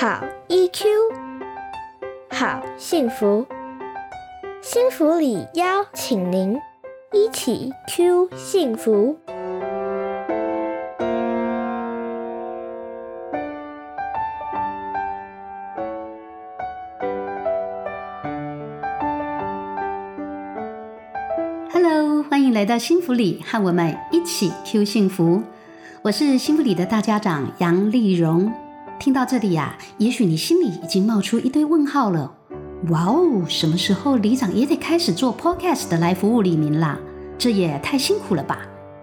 好 EQ，好幸福，幸福里邀请您一起 Q 幸福。Hello，欢迎来到幸福里，和我们一起 Q 幸福。我是幸福里的大家长杨丽蓉。听到这里呀、也许你心里已经冒出一堆问号了。哇哦，什么时候里长也得开始做 Podcast 来服务里民啦？这也太辛苦了吧！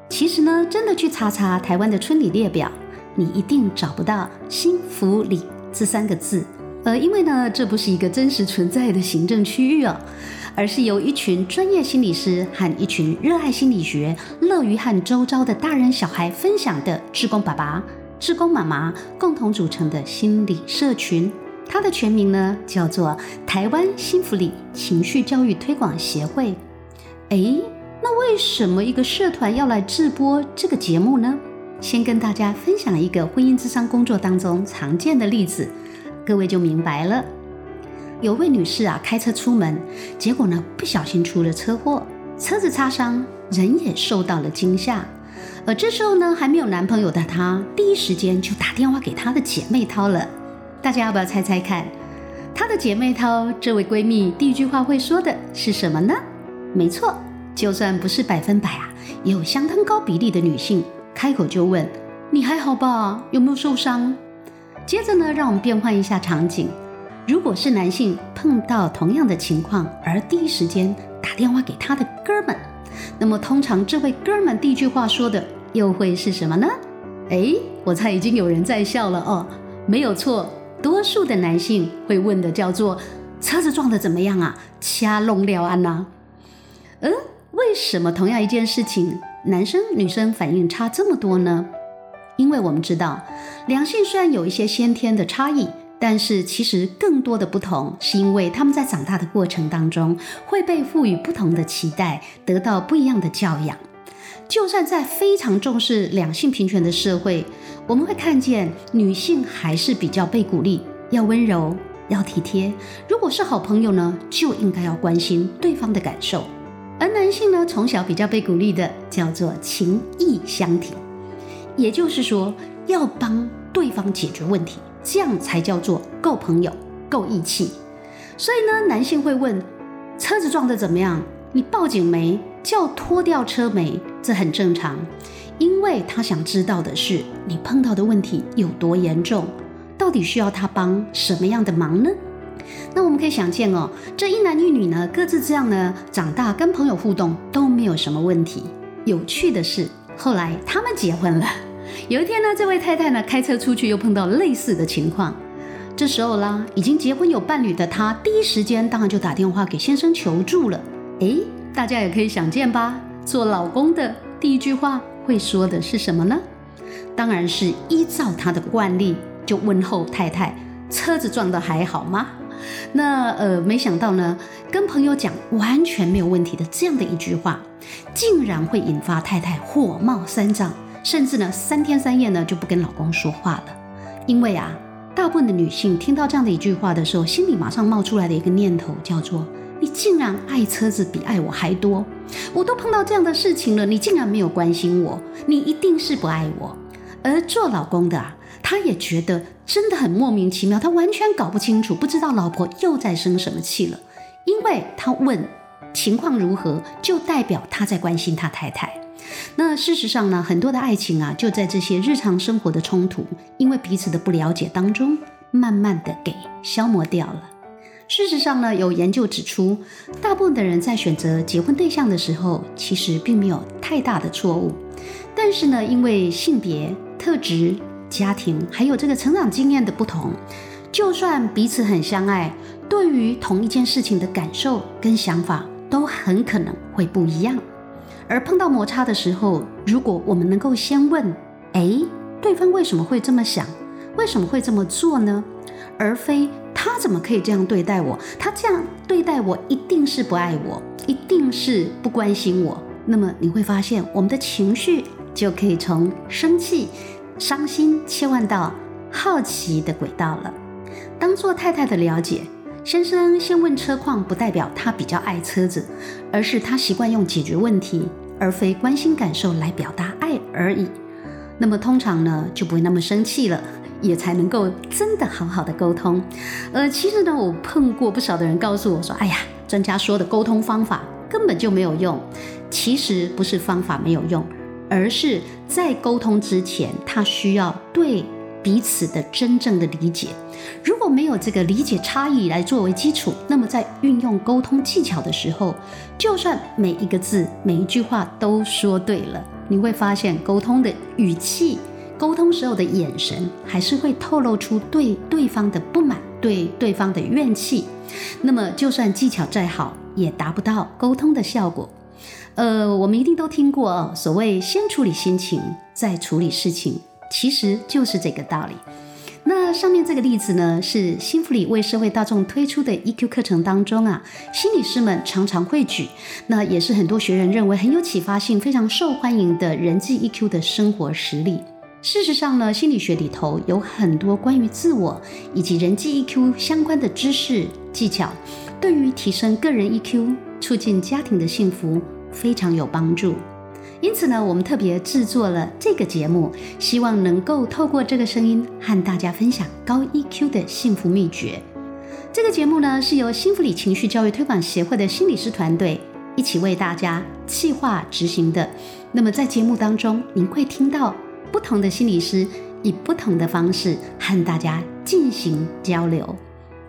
其实呢，真的去查查台湾的村里列表，你一定找不到“幸福里”这三个字。呃，因为呢，这不是一个真实存在的行政区域哦，而是由一群专业心理师和一群热爱心理学、乐于和周遭的大人小孩分享的志工爸爸、志工妈妈共同组成的心理社群。它的全名呢叫做台湾幸福里情绪教育推广协会。诶，那为什么一个社团要来制播这个节目呢？先跟大家分享一个婚姻智商工作当中常见的例子，各位就明白了。有位女士啊，开车出门，结果呢不小心出了车祸，车子擦伤，人也受到了惊吓。而这时候呢，还没有男朋友的她，第一时间就打电话给她的姐妹涛了。大家要不要猜猜看，她的姐妹涛这位闺蜜第一句话会说的是什么呢？没错，就算不是百分百啊，也有相当高比例的女性开口就问：“你还好吧？有没有受伤？”接着呢，让我们变换一下场景。如果是男性碰到同样的情况，而第一时间打电话给他的哥们，那么通常这位哥们第一句话说的又会是什么呢？诶，我猜已经有人在笑了哦。没有错，多数的男性会问的叫做“车子撞得怎么样啊？掐弄料安呐？”嗯，为什么同样一件事情，男生女生反应差这么多呢？因为我们知道，两性虽然有一些先天的差异。但是其实更多的不同，是因为他们在长大的过程当中会被赋予不同的期待，得到不一样的教养。就算在非常重视两性平权的社会，我们会看见女性还是比较被鼓励要温柔、要体贴。如果是好朋友呢，就应该要关心对方的感受。而男性呢，从小比较被鼓励的叫做情义相挺，也就是说要帮对方解决问题。这样才叫做够朋友、够义气。所以呢，男性会问：车子撞得怎么样？你报警没？叫拖掉车没？这很正常，因为他想知道的是你碰到的问题有多严重，到底需要他帮什么样的忙呢？那我们可以想见哦，这一男一女呢，各自这样呢长大，跟朋友互动都没有什么问题。有趣的是，后来他们结婚了。有一天呢，这位太太呢开车出去，又碰到类似的情况。这时候啦，已经结婚有伴侣的她，第一时间当然就打电话给先生求助了。诶，大家也可以想见吧，做老公的第一句话会说的是什么呢？当然是依照他的惯例，就问候太太：车子撞得还好吗？那呃，没想到呢，跟朋友讲完全没有问题的这样的一句话，竟然会引发太太火冒三丈。甚至呢，三天三夜呢就不跟老公说话了，因为啊，大部分的女性听到这样的一句话的时候，心里马上冒出来的一个念头叫做：你竟然爱车子比爱我还多，我都碰到这样的事情了，你竟然没有关心我，你一定是不爱我。而做老公的啊，他也觉得真的很莫名其妙，他完全搞不清楚，不知道老婆又在生什么气了，因为他问情况如何，就代表他在关心他太太。那事实上呢，很多的爱情啊，就在这些日常生活的冲突，因为彼此的不了解当中，慢慢的给消磨掉了。事实上呢，有研究指出，大部分的人在选择结婚对象的时候，其实并没有太大的错误。但是呢，因为性别特质、家庭还有这个成长经验的不同，就算彼此很相爱，对于同一件事情的感受跟想法，都很可能会不一样。而碰到摩擦的时候，如果我们能够先问：“哎，对方为什么会这么想？为什么会这么做呢？”而非他怎么可以这样对待我？他这样对待我，一定是不爱我，一定是不关心我。那么你会发现，我们的情绪就可以从生气、伤心切换到好奇的轨道了。当做太太的了解。先生先问车况，不代表他比较爱车子，而是他习惯用解决问题，而非关心感受来表达爱而已。那么通常呢，就不会那么生气了，也才能够真的好好的沟通。呃，其实呢，我碰过不少的人告诉我说：“哎呀，专家说的沟通方法根本就没有用。”其实不是方法没有用，而是在沟通之前，他需要对。彼此的真正的理解，如果没有这个理解差异来作为基础，那么在运用沟通技巧的时候，就算每一个字、每一句话都说对了，你会发现沟通的语气、沟通时候的眼神，还是会透露出对对方的不满、对对方的怨气。那么，就算技巧再好，也达不到沟通的效果。呃，我们一定都听过所谓“先处理心情，再处理事情”。其实就是这个道理。那上面这个例子呢，是新福里为社会大众推出的 EQ 课程当中啊，心理师们常常会举，那也是很多学员认为很有启发性、非常受欢迎的人际 EQ 的生活实例。事实上呢，心理学里头有很多关于自我以及人际 EQ 相关的知识技巧，对于提升个人 EQ、促进家庭的幸福非常有帮助。因此呢，我们特别制作了这个节目，希望能够透过这个声音和大家分享高 EQ 的幸福秘诀。这个节目呢，是由幸福里情绪教育推广协会的心理师团队一起为大家计划执行的。那么在节目当中，您会听到不同的心理师以不同的方式和大家进行交流。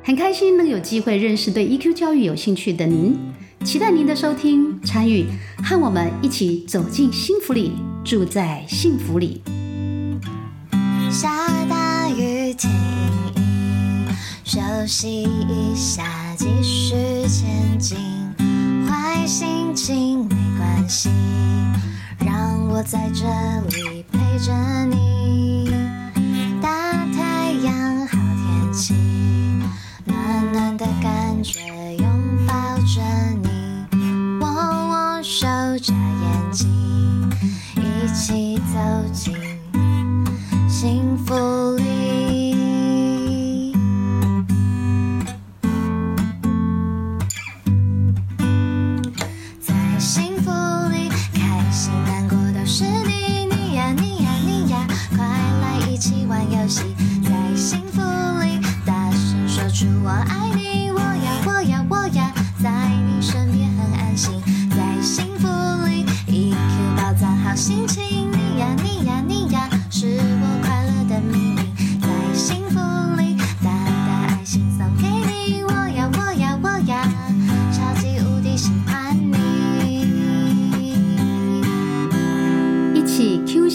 很开心能有机会认识对 EQ 教育有兴趣的您。期待您的收听、参与，和我们一起走进幸福里，住在幸福里。下大雨停，休息一下，继续前进。坏心情没关系，让我在这里陪着你。大太阳，好天气，暖暖的感觉，走进幸福里。在幸福